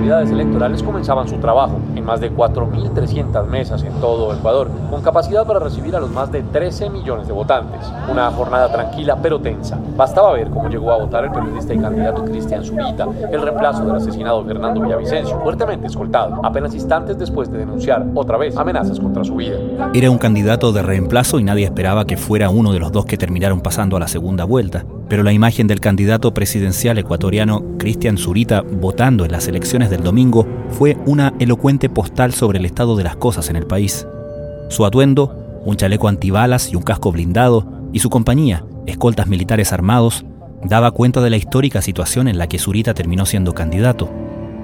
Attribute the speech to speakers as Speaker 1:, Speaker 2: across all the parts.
Speaker 1: autoridades electorales comenzaban su trabajo en más de 4.300 mesas en todo Ecuador, con capacidad para recibir a los más de 13 millones de votantes. Una jornada tranquila pero tensa. Bastaba ver cómo llegó a votar el periodista y candidato Cristian Zurita, el reemplazo del asesinado Fernando Villavicencio, fuertemente escoltado, apenas instantes después de denunciar otra vez amenazas contra su vida.
Speaker 2: Era un candidato de reemplazo y nadie esperaba que fuera uno de los dos que terminaron pasando a la segunda vuelta. Pero la imagen del candidato presidencial ecuatoriano Cristian Zurita votando en las elecciones del domingo fue una elocuente postal sobre el estado de las cosas en el país. Su atuendo, un chaleco antibalas y un casco blindado, y su compañía, escoltas militares armados, daba cuenta de la histórica situación en la que Zurita terminó siendo candidato.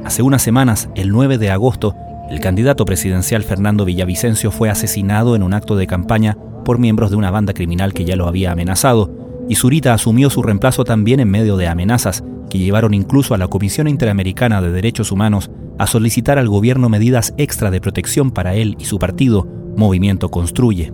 Speaker 2: Hace unas semanas, el 9 de agosto, el candidato presidencial Fernando Villavicencio fue asesinado en un acto de campaña por miembros de una banda criminal que ya lo había amenazado, y Zurita asumió su reemplazo también en medio de amenazas que llevaron incluso a la Comisión Interamericana de Derechos Humanos a solicitar al gobierno medidas extra de protección para él y su partido, Movimiento Construye.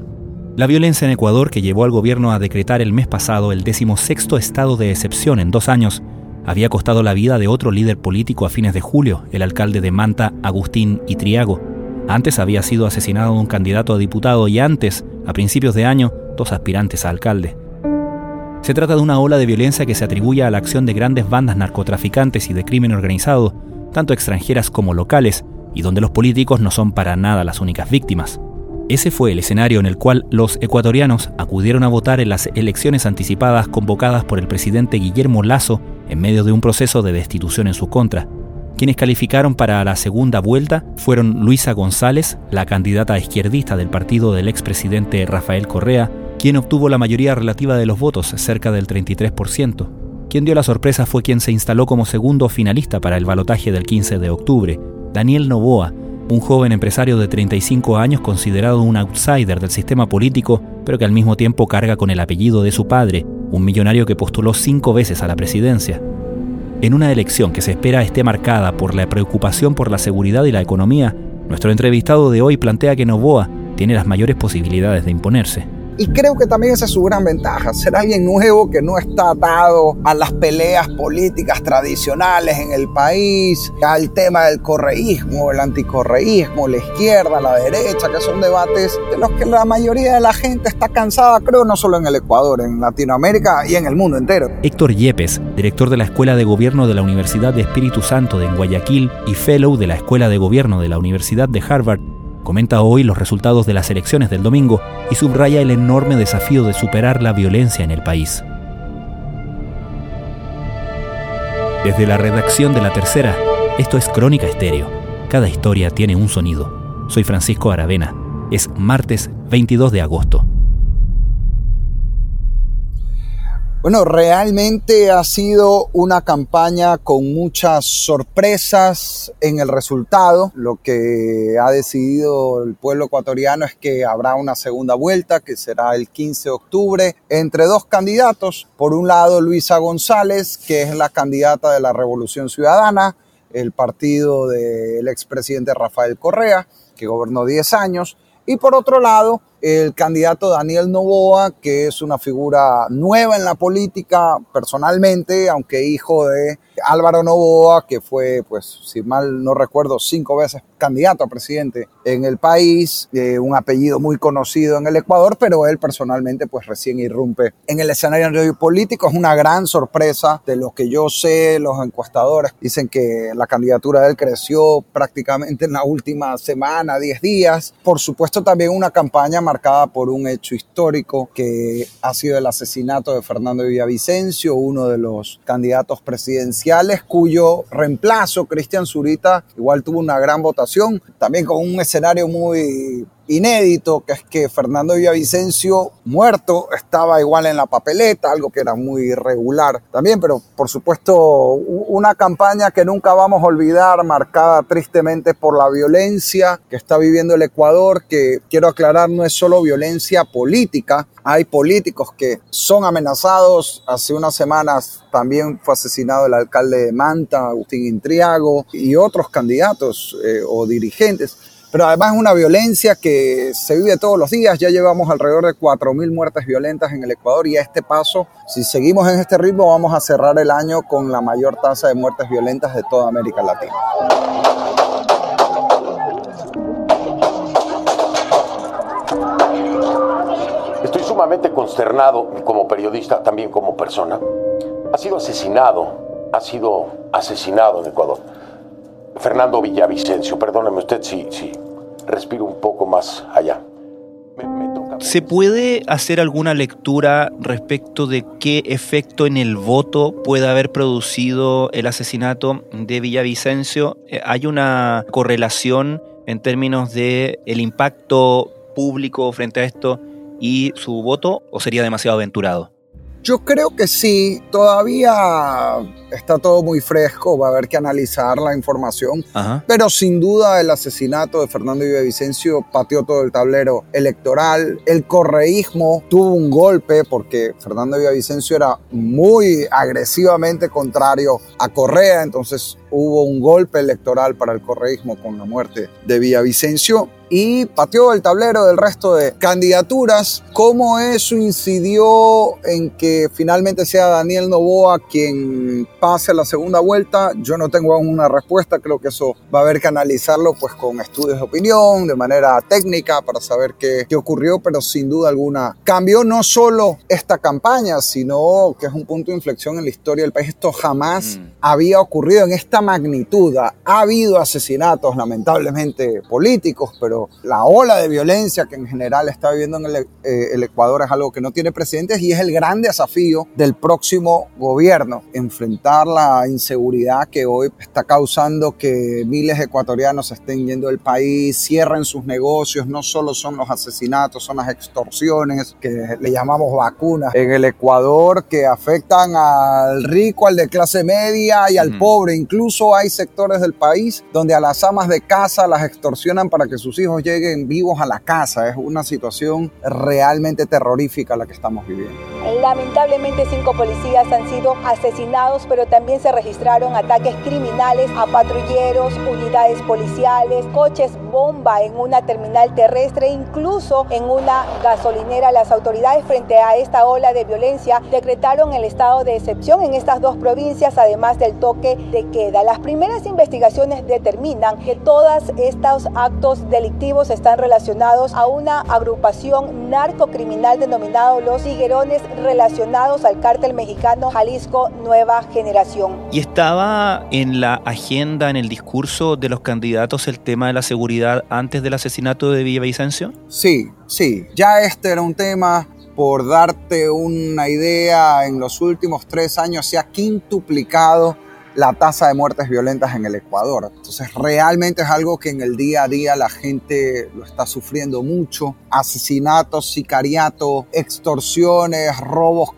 Speaker 2: La violencia en Ecuador, que llevó al gobierno a decretar el mes pasado el decimosexto estado de excepción en dos años, había costado la vida de otro líder político a fines de julio, el alcalde de Manta, Agustín Itriago. Antes había sido asesinado un candidato a diputado y antes, a principios de año, dos aspirantes a alcalde. Se trata de una ola de violencia que se atribuye a la acción de grandes bandas narcotraficantes y de crimen organizado, tanto extranjeras como locales, y donde los políticos no son para nada las únicas víctimas. Ese fue el escenario en el cual los ecuatorianos acudieron a votar en las elecciones anticipadas convocadas por el presidente Guillermo Lazo en medio de un proceso de destitución en su contra. Quienes calificaron para la segunda vuelta fueron Luisa González, la candidata izquierdista del partido del expresidente Rafael Correa, quien obtuvo la mayoría relativa de los votos, cerca del 33%. Quien dio la sorpresa fue quien se instaló como segundo finalista para el balotaje del 15 de octubre, Daniel Novoa, un joven empresario de 35 años considerado un outsider del sistema político, pero que al mismo tiempo carga con el apellido de su padre, un millonario que postuló cinco veces a la presidencia. En una elección que se espera esté marcada por la preocupación por la seguridad y la economía, nuestro entrevistado de hoy plantea que Novoa tiene las mayores posibilidades de imponerse.
Speaker 3: Y creo que también esa es su gran ventaja, ser alguien nuevo que no está atado a las peleas políticas tradicionales en el país, al tema del correísmo, el anticorreísmo, la izquierda, la derecha, que son debates de los que la mayoría de la gente está cansada, creo, no solo en el Ecuador, en Latinoamérica y en el mundo entero.
Speaker 2: Héctor Yepes, director de la Escuela de Gobierno de la Universidad de Espíritu Santo de Guayaquil y fellow de la Escuela de Gobierno de la Universidad de Harvard, Comenta hoy los resultados de las elecciones del domingo y subraya el enorme desafío de superar la violencia en el país. Desde la redacción de La Tercera, esto es Crónica Estéreo. Cada historia tiene un sonido. Soy Francisco Aravena. Es martes 22 de agosto.
Speaker 3: Bueno, realmente ha sido una campaña con muchas sorpresas en el resultado. Lo que ha decidido el pueblo ecuatoriano es que habrá una segunda vuelta, que será el 15 de octubre, entre dos candidatos. Por un lado, Luisa González, que es la candidata de la Revolución Ciudadana, el partido del expresidente Rafael Correa, que gobernó 10 años. Y por otro lado, el candidato Daniel Novoa, que es una figura nueva en la política personalmente, aunque hijo de Álvaro Novoa, que fue, pues, si mal no recuerdo, cinco veces candidato a presidente en el país, eh, un apellido muy conocido en el Ecuador, pero él personalmente, pues, recién irrumpe en el escenario político. Es una gran sorpresa de lo que yo sé, los encuestadores dicen que la candidatura de él creció prácticamente en la última semana, 10 días. Por supuesto, también una campaña marcada por un hecho histórico que ha sido el asesinato de Fernando Villavicencio, uno de los candidatos presidenciales cuyo reemplazo, Cristian Zurita, igual tuvo una gran votación, también con un escenario muy inédito, que es que Fernando Villavicencio, muerto, estaba igual en la papeleta, algo que era muy irregular también, pero por supuesto una campaña que nunca vamos a olvidar, marcada tristemente por la violencia que está viviendo el Ecuador, que quiero aclarar no es solo violencia política, hay políticos que son amenazados. Hace unas semanas también fue asesinado el alcalde de Manta, Agustín Intriago, y otros candidatos eh, o dirigentes pero además es una violencia que se vive todos los días. Ya llevamos alrededor de 4.000 muertes violentas en el Ecuador y a este paso, si seguimos en este ritmo, vamos a cerrar el año con la mayor tasa de muertes violentas de toda América Latina.
Speaker 4: Estoy sumamente consternado como periodista, también como persona. Ha sido asesinado, ha sido asesinado en Ecuador. Fernando Villavicencio, perdóneme usted si, si respiro un poco más allá.
Speaker 2: ¿Se puede hacer alguna lectura respecto de qué efecto en el voto puede haber producido el asesinato de Villavicencio? Eh, ¿Hay una correlación en términos de el impacto público frente a esto y su voto o sería demasiado aventurado?
Speaker 3: Yo creo que sí, todavía está todo muy fresco, va a haber que analizar la información, pero sin duda el asesinato de Fernando Villavicencio pateó todo el tablero electoral, el correísmo tuvo un golpe porque Fernando Villavicencio era muy agresivamente contrario a Correa, entonces hubo un golpe electoral para el correísmo con la muerte de Villavicencio y pateó el tablero del resto de candidaturas. ¿Cómo eso incidió en que finalmente sea Daniel Novoa quien pase a la segunda vuelta? Yo no tengo aún una respuesta, creo que eso va a haber que analizarlo pues con estudios de opinión, de manera técnica para saber qué, qué ocurrió, pero sin duda alguna cambió no solo esta campaña, sino que es un punto de inflexión en la historia del país. Esto jamás mm. había ocurrido en esta magnitud. Ha habido asesinatos lamentablemente políticos, pero la ola de violencia que en general está viviendo en eh, el, Ecuador es algo que no tiene precedentes y es el gran desafío del próximo gobierno, enfrentar la inseguridad que hoy está causando que miles de ecuatorianos estén yendo del país, cierren sus negocios, no solo son los asesinatos, son las extorsiones, que le llamamos vacunas en el Ecuador, que afectan al rico, al de clase media y al pobre. Incluso hay sectores del país donde a las amas de casa las extorsionan para que sus hijos lleguen vivos a la casa. Es una situación realmente terrorífica la que estamos viviendo.
Speaker 5: Lamentablemente cinco policías han sido asesinados, pero también se registraron ataques criminales a patrulleros, unidades policiales, coches bomba en una terminal terrestre, incluso en una gasolinera. Las autoridades frente a esta ola de violencia decretaron el estado de excepción en estas dos provincias, además del toque de queda. Las primeras investigaciones determinan que todos estos actos delictivos están relacionados a una agrupación narcocriminal denominado Los Higuerones relacionados al cártel mexicano Jalisco Nueva Generación.
Speaker 2: ¿Y estaba en la agenda, en el discurso de los candidatos el tema de la seguridad antes del asesinato de Villavicencio?
Speaker 3: Sí, sí. Ya este era un tema por darte una idea, en los últimos tres años se ha quintuplicado la tasa de muertes violentas en el Ecuador. Entonces realmente es algo que en el día a día la gente lo está sufriendo mucho. Asesinatos, sicariato, extorsiones, robos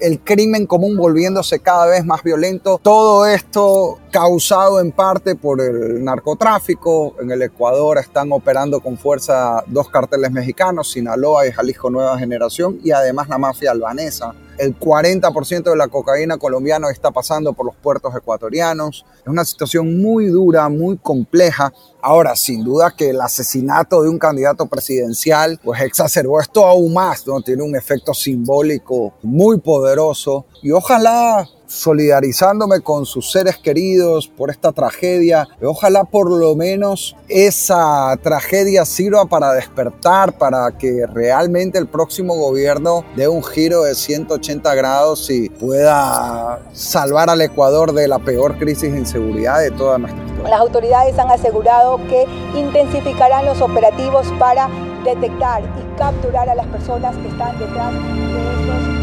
Speaker 3: el crimen común volviéndose cada vez más violento. Todo esto causado en parte por el narcotráfico. En el Ecuador están operando con fuerza dos carteles mexicanos, Sinaloa y Jalisco Nueva Generación, y además la mafia albanesa. El 40% de la cocaína colombiana está pasando por los puertos ecuatorianos. Es una situación muy dura, muy compleja. Ahora, sin duda que el asesinato de un candidato presidencial pues exacerbó esto aún más, ¿no? Tiene un efecto simbólico muy poderoso y ojalá solidarizándome con sus seres queridos por esta tragedia. Ojalá por lo menos esa tragedia sirva para despertar, para que realmente el próximo gobierno dé un giro de 180 grados y pueda salvar al Ecuador de la peor crisis de inseguridad de toda nuestra historia.
Speaker 5: Las autoridades han asegurado que intensificarán los operativos para detectar y capturar a las personas que están detrás de estos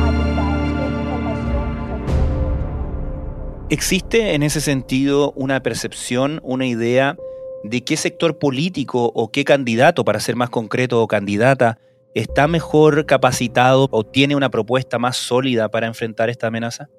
Speaker 2: ¿Existe en ese sentido una percepción, una idea de qué sector político o qué candidato, para ser más concreto, o candidata, está mejor capacitado o tiene una propuesta más sólida para enfrentar esta amenaza?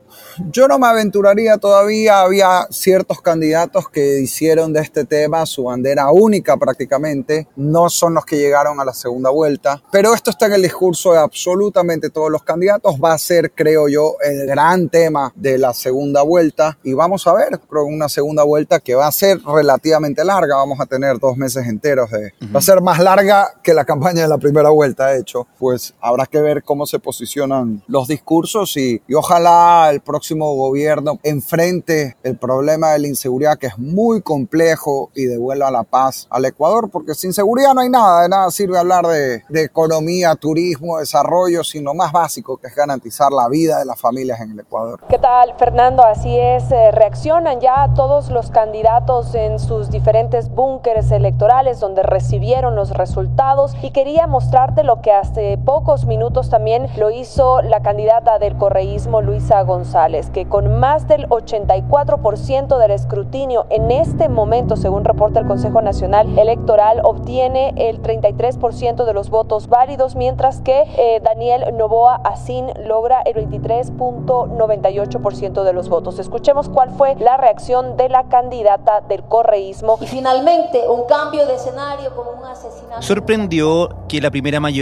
Speaker 3: Yo no me aventuraría todavía, había ciertos candidatos que hicieron de este tema su bandera única prácticamente, no son los que llegaron a la segunda vuelta, pero esto está en el discurso de absolutamente todos los candidatos, va a ser creo yo el gran tema de la segunda vuelta. Y vamos a ver, creo una segunda vuelta que va a ser relativamente larga, vamos a tener dos meses enteros de... Va a ser más larga que la campaña de la primera vuelta, de hecho, pues habrá que ver cómo se posicionan los discursos y, ojalá el próximo gobierno enfrente el problema de la inseguridad que es muy complejo y devuelva la paz al Ecuador, porque sin seguridad no hay nada, de nada sirve hablar de, economía, turismo, desarrollo, sino más básico que es garantizar la vida de las familias en el Ecuador.
Speaker 6: ¿Qué tal, Fernando? Así es, eh, reaccionan ya todos los candidatos en sus diferentes búnkeres electorales donde recibieron los resultados y quería mostrarte lo que hace pocos minutos también lo hizo la candidata del correísmo, Luisa González que con más del 84% del escrutinio en este momento, según reporta el Consejo Nacional Electoral, obtiene el 33% de los votos válidos, mientras que eh, Daniel Novoa Asín logra el 23.98% de los votos. Escuchemos cuál fue la reacción de la candidata del correísmo.
Speaker 7: Y finalmente, un cambio de escenario como un asesinato.
Speaker 2: Sorprendió que la primera mayoría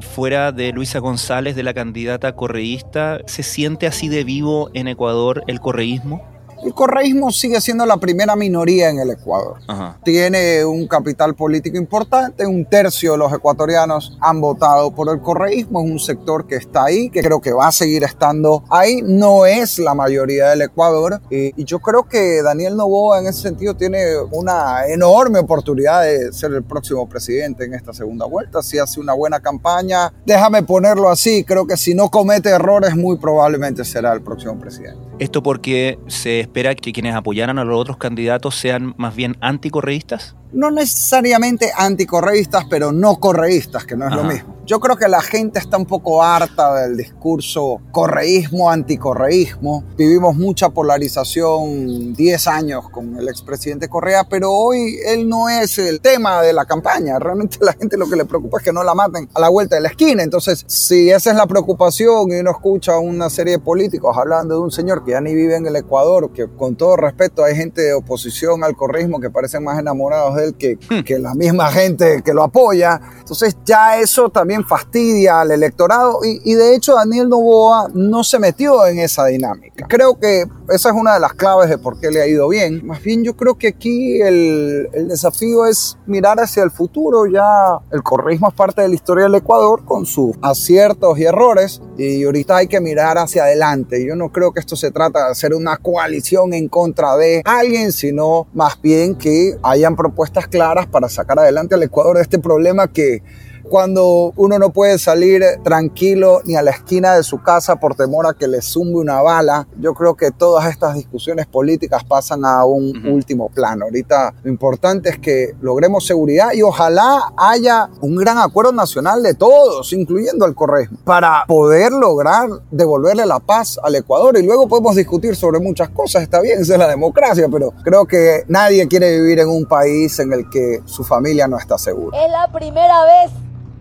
Speaker 2: fuera de Luisa González, de la candidata correísta, se siente así de vivo en Ecuador el correísmo?
Speaker 3: El correísmo sigue siendo la primera minoría en el Ecuador. Tiene un capital político importante, un tercio de los ecuatorianos han votado por el correísmo, es un sector que está ahí, que creo que va a seguir estando ahí, no es la mayoría del Ecuador y, yo creo que Daniel Novoa en ese sentido tiene una enorme oportunidad de ser el próximo presidente en esta segunda vuelta, si hace una buena campaña, déjame ponerlo así, creo que si no comete errores muy probablemente será el próximo presidente.
Speaker 2: Esto porque se espera que quienes apoyaran a los otros candidatos sean más bien anticorreístas?
Speaker 3: no necesariamente anticorreístas, pero no correístas, que no es lo mismo. Yo creo que la gente está un poco harta del discurso correísmo, anticorreísmo. Vivimos mucha polarización 10 años con el expresidente Correa, pero hoy él no es el tema de la campaña. Realmente la gente lo que le preocupa es que no la maten a la vuelta de la esquina. Entonces, si esa es la preocupación y uno escucha una serie de políticos hablando de un señor que ya ni vive en el Ecuador, que con todo respeto hay gente de oposición al correísmo que parecen más enamorados él hmm. que, la misma gente que lo apoya. Entonces ya eso también fastidia al electorado y, de hecho Daniel Novoa no se metió en esa dinámica. Creo que esa es una de las claves de por qué le ha ido bien. Más bien yo creo que aquí el, el desafío es mirar hacia el futuro. Ya el correísmo es parte de la historia del Ecuador con sus aciertos y errores y ahorita hay que mirar hacia adelante. Yo no creo que esto se trata de hacer una coalición en contra de alguien, sino más bien que hayan propuestas claras para sacar adelante al Ecuador de este problema que cuando uno no puede salir tranquilo ni a la esquina de su casa por temor a que le zumbe una bala. Yo creo que todas estas discusiones políticas pasan a un último plano. Ahorita lo importante es que logremos seguridad y ojalá haya un gran acuerdo nacional de todos, incluyendo al Correjo, para poder lograr devolverle la paz al Ecuador. Y luego podemos discutir sobre muchas cosas, está bien, esa es la democracia, pero creo que nadie quiere vivir en un país en el que su familia no está segura.
Speaker 7: Es la primera vez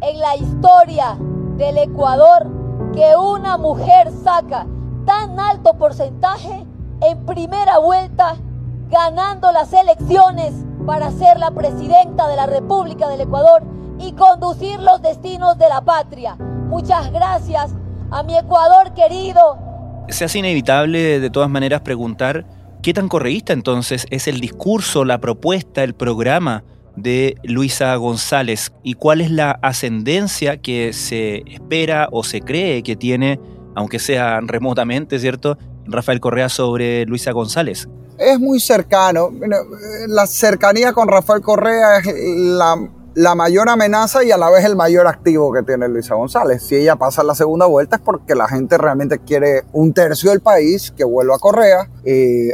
Speaker 7: en la historia del Ecuador que una mujer saca tan alto porcentaje en primera vuelta ganando las elecciones para ser la presidenta de la República del Ecuador y conducir los destinos de la patria. Muchas gracias a mi Ecuador querido.
Speaker 2: Se hace inevitable de todas maneras preguntar qué tan correísta entonces es el discurso, la propuesta, el programa de Luisa González y cuál es la ascendencia que se espera o se cree que tiene, aunque sea remotamente, ¿cierto? Rafael Correa sobre Luisa González.
Speaker 3: Es muy cercano. La cercanía con Rafael Correa es la la mayor amenaza y a la vez el mayor activo que tiene Luisa González. Si ella pasa la segunda vuelta es porque la gente realmente quiere un tercio del país que vuelva a Correa.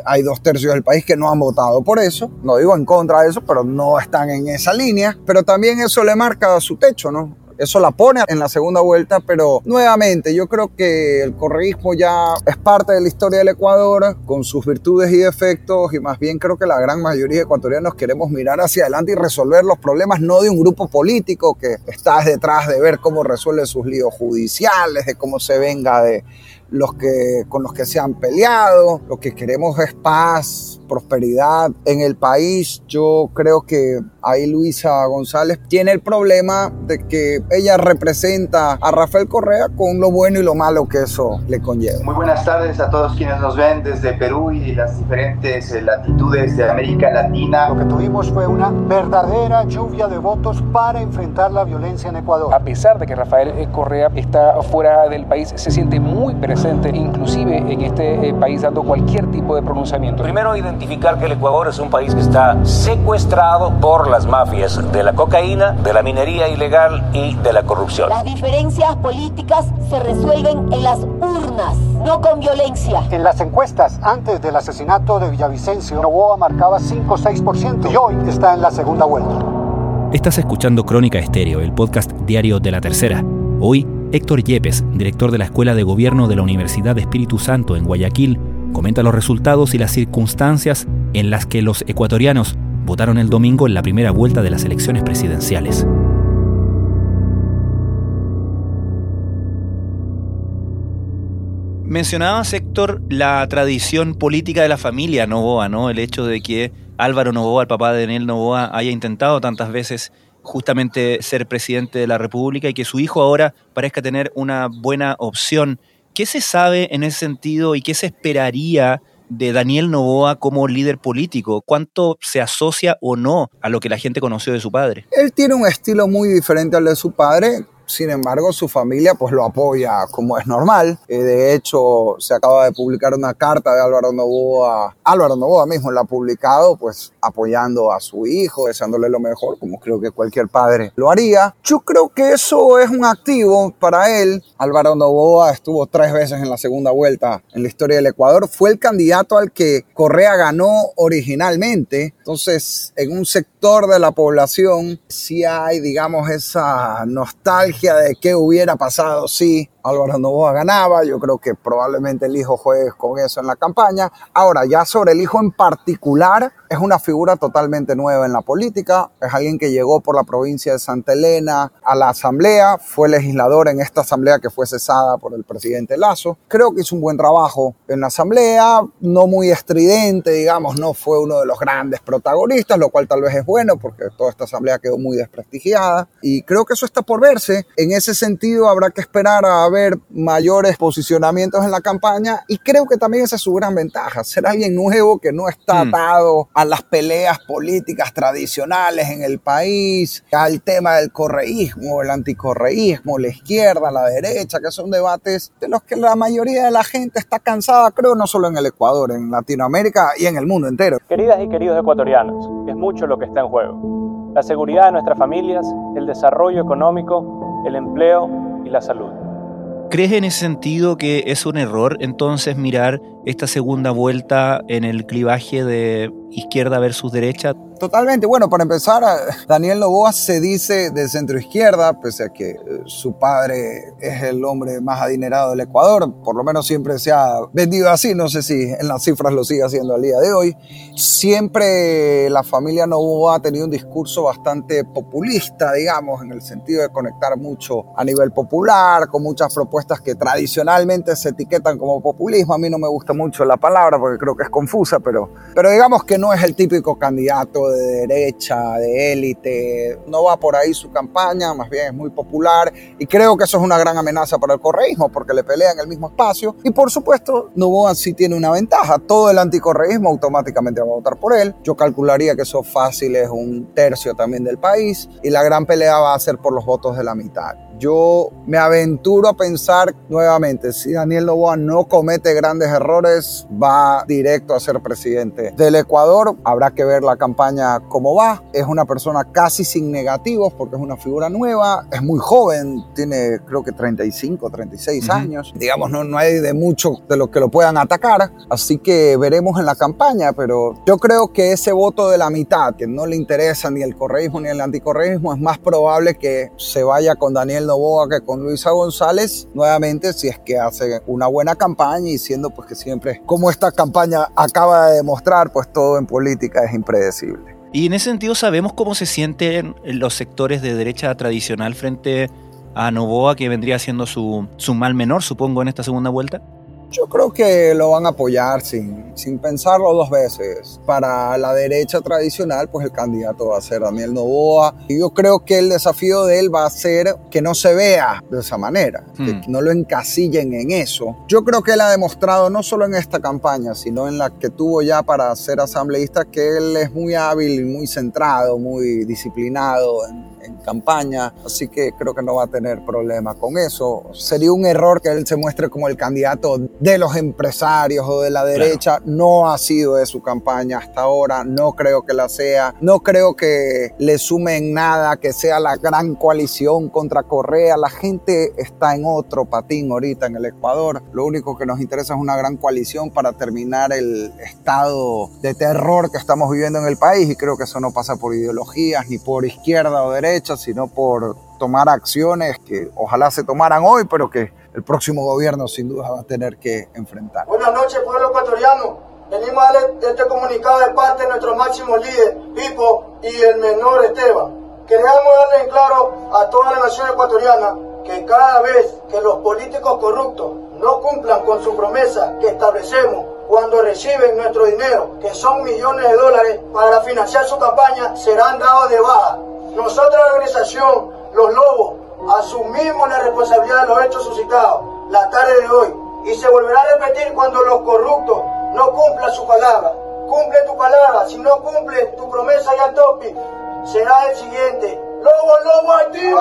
Speaker 3: Hay dos tercios del país que no han votado por eso. No digo en contra de eso, pero no están en esa línea. Pero también eso le marca su techo, ¿no? Eso la pone en la segunda vuelta, pero nuevamente yo creo que el correísmo ya es parte de la historia del Ecuador, con sus virtudes y defectos, y más bien creo que la gran mayoría de ecuatorianos queremos mirar hacia adelante y resolver los problemas no de un grupo político que está detrás de ver cómo resuelve sus líos judiciales, de cómo se venga de los que, con los que se han peleado. Lo que queremos es paz, prosperidad en el país. Yo creo que ahí Luisa González tiene el problema de que ella representa a Rafael Correa con lo bueno y lo malo que eso le conlleva.
Speaker 8: Muy buenas tardes a todos quienes nos ven desde Perú y las diferentes eh, latitudes de América Latina.
Speaker 9: Lo que tuvimos fue una verdadera lluvia de votos para enfrentar la violencia en Ecuador.
Speaker 10: A pesar de que Rafael Correa está fuera del país, se siente muy presente inclusive en este eh, país, dando cualquier tipo de pronunciamiento.
Speaker 11: Primero, identificar que el Ecuador es un país que está secuestrado por las mafias de la cocaína, de la minería ilegal y de la corrupción.
Speaker 7: Las diferencias políticas se resuelven en las urnas, no con violencia.
Speaker 9: En las encuestas, antes del asesinato de Villavicencio, Novoa marcaba 5 o 6% y hoy está en la segunda vuelta.
Speaker 2: Estás escuchando Crónica Estéreo, el podcast diario de la tercera. Hoy Héctor Yepes, director de la Escuela de Gobierno de la Universidad de Espíritu Santo en Guayaquil, comenta los resultados y las circunstancias en las que los ecuatorianos votaron el domingo en la primera vuelta de las elecciones presidenciales. Mencionaba, Héctor, la tradición política de la familia Novoa, ¿no? El hecho de que Álvaro Novoa, el papá de Daniel Novoa, haya intentado tantas veces justamente ser presidente de la República y que su hijo ahora parezca tener una buena opción. ¿Qué se sabe en ese sentido y qué se esperaría de Daniel Novoa como líder político? ¿Cuánto se asocia o no a lo que la gente conoció de su padre?
Speaker 3: Él tiene un estilo muy diferente al de su padre. Sin embargo, su familia pues lo apoya como es normal. Eh, de hecho, se acaba de publicar una carta de Álvaro Novoa. Álvaro Novoa mismo la ha publicado pues apoyando a su hijo, deseándole lo mejor, como creo que cualquier padre lo haría. Yo creo que eso es un activo para él. Álvaro Novoa estuvo tres veces en la segunda vuelta en la historia del Ecuador. Fue el candidato al que Correa ganó originalmente. Entonces, en un sector de la población sí hay, digamos, esa nostalgia de qué hubiera pasado si Álvaro Novoa ganaba, yo creo que probablemente el hijo juegue con eso en la campaña. Ahora, ya sobre el hijo en particular, es una figura totalmente nueva en la política, es alguien que llegó por la provincia de Santa Elena a la asamblea, fue legislador en esta asamblea que fue cesada por el presidente Lazo. Creo que hizo un buen trabajo en la asamblea, no muy estridente, digamos, no fue uno de los grandes protagonistas, lo cual tal vez es bueno porque toda esta asamblea quedó muy desprestigiada y creo que eso está por verse. En ese sentido, habrá que esperar a ver mayores posicionamientos en la campaña y creo que también esa es su gran ventaja, ser alguien nuevo que no está mm. atado a las peleas políticas tradicionales en el país, al tema del correísmo, el anticorreísmo, la izquierda, la derecha, que son debates de los que la mayoría de la gente está cansada, creo, no solo en el Ecuador, en Latinoamérica y en el mundo entero.
Speaker 12: Queridas y queridos ecuatorianos, es mucho lo que está en juego. La seguridad de nuestras familias, el desarrollo económico, el empleo y la salud.
Speaker 2: ¿Crees en ese sentido que es un error entonces mirar esta segunda vuelta en el clivaje de izquierda versus derecha?
Speaker 3: Totalmente. Bueno, para empezar, Daniel Novoa se dice de centro izquierda, pese a que eh, su padre es el hombre más adinerado del Ecuador, por lo menos siempre se ha vendido así, no sé si en las cifras lo sigue haciendo al día de hoy. Siempre la familia Novoa ha tenido un discurso bastante populista, digamos, en el sentido de conectar mucho a nivel popular, con muchas propuestas que tradicionalmente se etiquetan como populismo. A mí no me gusta mucho la palabra porque creo que es confusa, pero, pero digamos que no es el típico candidato de derecha, de élite, no va por ahí su campaña, más bien es muy popular y creo que eso es una gran amenaza para el correísmo porque le pelean el mismo espacio y por supuesto Novoa sí tiene una ventaja, todo el anticorreísmo automáticamente va a votar por él, yo calcularía que eso fácil es un tercio también del país y la gran pelea va a ser por los votos de la mitad. Yo me aventuro a pensar nuevamente, si Daniel Novoa no comete grandes errores, va directo a ser presidente del Ecuador. Habrá que ver la campaña cómo va. Es una persona casi sin negativos porque es una figura nueva, es muy joven, tiene creo que 35, 36 años. Digamos, no, no hay de mucho de lo que lo puedan atacar, así que veremos en la campaña, pero yo creo que ese voto de la mitad, que no le interesa ni el correísmo ni el anticorreísmo, es más probable que se vaya con Daniel Novoa que con Luisa González, nuevamente si es que hace una buena campaña y siendo pues que siempre, como esta campaña acaba de demostrar, pues todo en política es impredecible.
Speaker 2: Y en ese sentido sabemos cómo se sienten los sectores de derecha tradicional frente a Novoa, que vendría siendo su, su mal menor, supongo, en esta segunda vuelta.
Speaker 3: Yo creo que lo van a apoyar sin, sin pensarlo dos veces. Para la derecha tradicional, pues el candidato va a ser Daniel Novoa. Y yo creo que el desafío de él va a ser que no se vea de esa manera, que
Speaker 2: Hmm.
Speaker 3: no lo encasillen en eso. Yo creo que él ha demostrado, no solo en esta campaña, sino en la que tuvo ya para ser asambleísta, que él es muy hábil y muy centrado, muy disciplinado en, en campaña. Así que creo que no va a tener problema con eso. Sería un error que él se muestre como el candidato de los empresarios o de la derecha. No ha sido de su campaña hasta ahora. No creo que la sea. No creo que le sume en nada que sea la gran coalición contra Correa. La gente está en otro patín ahorita en el Ecuador. Lo único que nos interesa es una gran coalición para terminar el estado de terror que estamos viviendo en el país. Y creo que eso no pasa por ideologías ni por izquierda o derecha, sino por tomar acciones que ojalá se tomaran hoy, pero que el próximo gobierno sin duda va a tener que enfrentar.
Speaker 13: Buenas noches, pueblo ecuatoriano. Venimos a darle este comunicado de parte de nuestro máximo líder, Pipo, y el menor Esteban. Queremos darle en claro a toda la nación ecuatoriana que cada vez que los políticos corruptos no cumplan con su promesa que establecemos cuando reciben nuestro dinero, que son millones de dólares, para financiar su campaña, serán dados de baja. Nosotros, la organización Los Lobos, asumimos la responsabilidad de los hechos suscitados la tarde de hoy y se volverá a repetir cuando los corruptos no cumplan su palabra. Cumple tu palabra, si no cumple tu promesa ya topi, será el siguiente. Lobo, lobo, activo.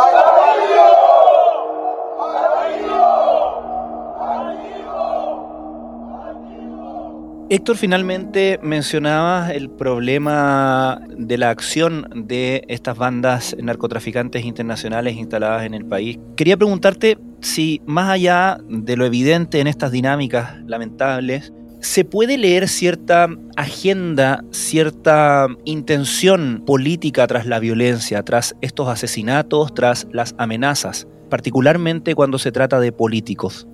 Speaker 2: Héctor, finalmente mencionabas el problema de la acción de estas bandas narcotraficantes internacionales instaladas en el país. Quería preguntarte si, más allá de lo evidente en estas dinámicas lamentables, ¿se puede leer cierta agenda, cierta intención política tras la violencia, tras estos asesinatos, tras las amenazas, particularmente cuando se trata de políticos?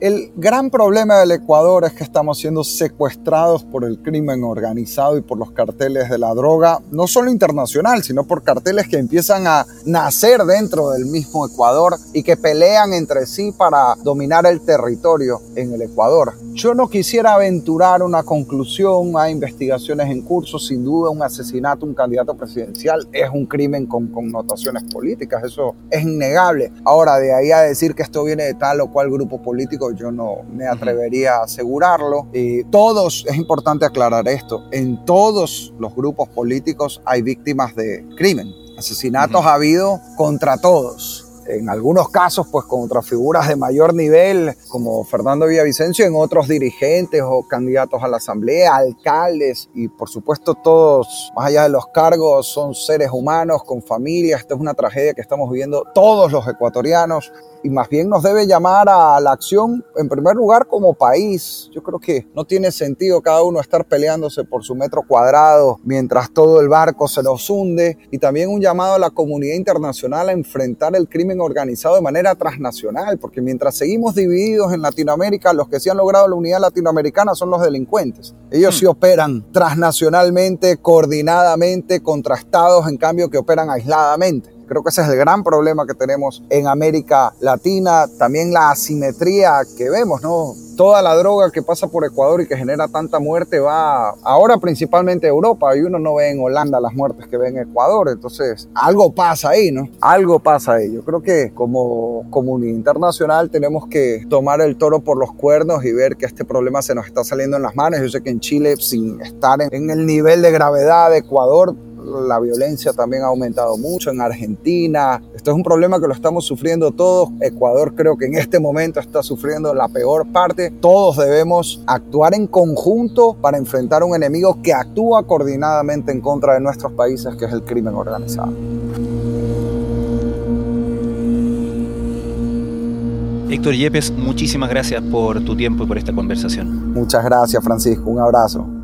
Speaker 3: El gran problema del Ecuador es que estamos siendo secuestrados por el crimen organizado y por los carteles de la droga, no solo internacional, sino por carteles que empiezan a nacer dentro del mismo Ecuador y que pelean entre sí para dominar el territorio en el Ecuador. Yo no quisiera aventurar una conclusión, hay investigaciones en curso, sin duda un asesinato, un candidato presidencial es un crimen con connotaciones políticas, eso es innegable. Ahora, de ahí a decir que esto viene de tal o cual grupo político, yo no me atrevería a asegurarlo. Eh, todos, es importante aclarar esto, en todos los grupos políticos hay víctimas de crimen. Asesinatos ha habido contra todos. En algunos casos, pues contra figuras de mayor nivel, como Fernando Villavicencio, en otros dirigentes o candidatos a la asamblea, alcaldes, y por supuesto todos, más allá de los cargos, son seres humanos con familia. Esta es una tragedia que estamos viviendo todos los ecuatorianos y más bien nos debe llamar a la acción en primer lugar como país. Yo creo que no tiene sentido cada uno estar peleándose por su metro cuadrado mientras todo el barco se nos hunde y también un llamado a la comunidad internacional a enfrentar el crimen organizado de manera transnacional, porque mientras seguimos divididos en Latinoamérica, los que sí han logrado la unidad latinoamericana son los delincuentes. Ellos sí operan transnacionalmente, coordinadamente contra estados, en cambio que operan aisladamente. Creo que ese es el gran problema que tenemos en América Latina, también la asimetría que vemos, ¿no? Toda la droga que pasa por Ecuador y que genera tanta muerte va ahora principalmente a Europa y uno no ve en Holanda las muertes que ve en Ecuador, entonces algo pasa ahí, ¿no? Algo pasa ahí. Yo creo que como comunidad internacional tenemos que tomar el toro por los cuernos y ver que este problema se nos está saliendo en las manos. Yo sé que en Chile, sin estar en el nivel de gravedad de Ecuador, la violencia también ha aumentado mucho en Argentina. Esto es un problema que lo estamos sufriendo todos. Ecuador creo que en este momento está sufriendo la peor parte. Todos debemos actuar en conjunto para enfrentar un enemigo que actúa coordinadamente en contra de nuestros países, que es el crimen organizado.
Speaker 2: Héctor Yepes, muchísimas gracias por tu tiempo y por esta conversación.
Speaker 3: Muchas gracias, Francisco. Un abrazo.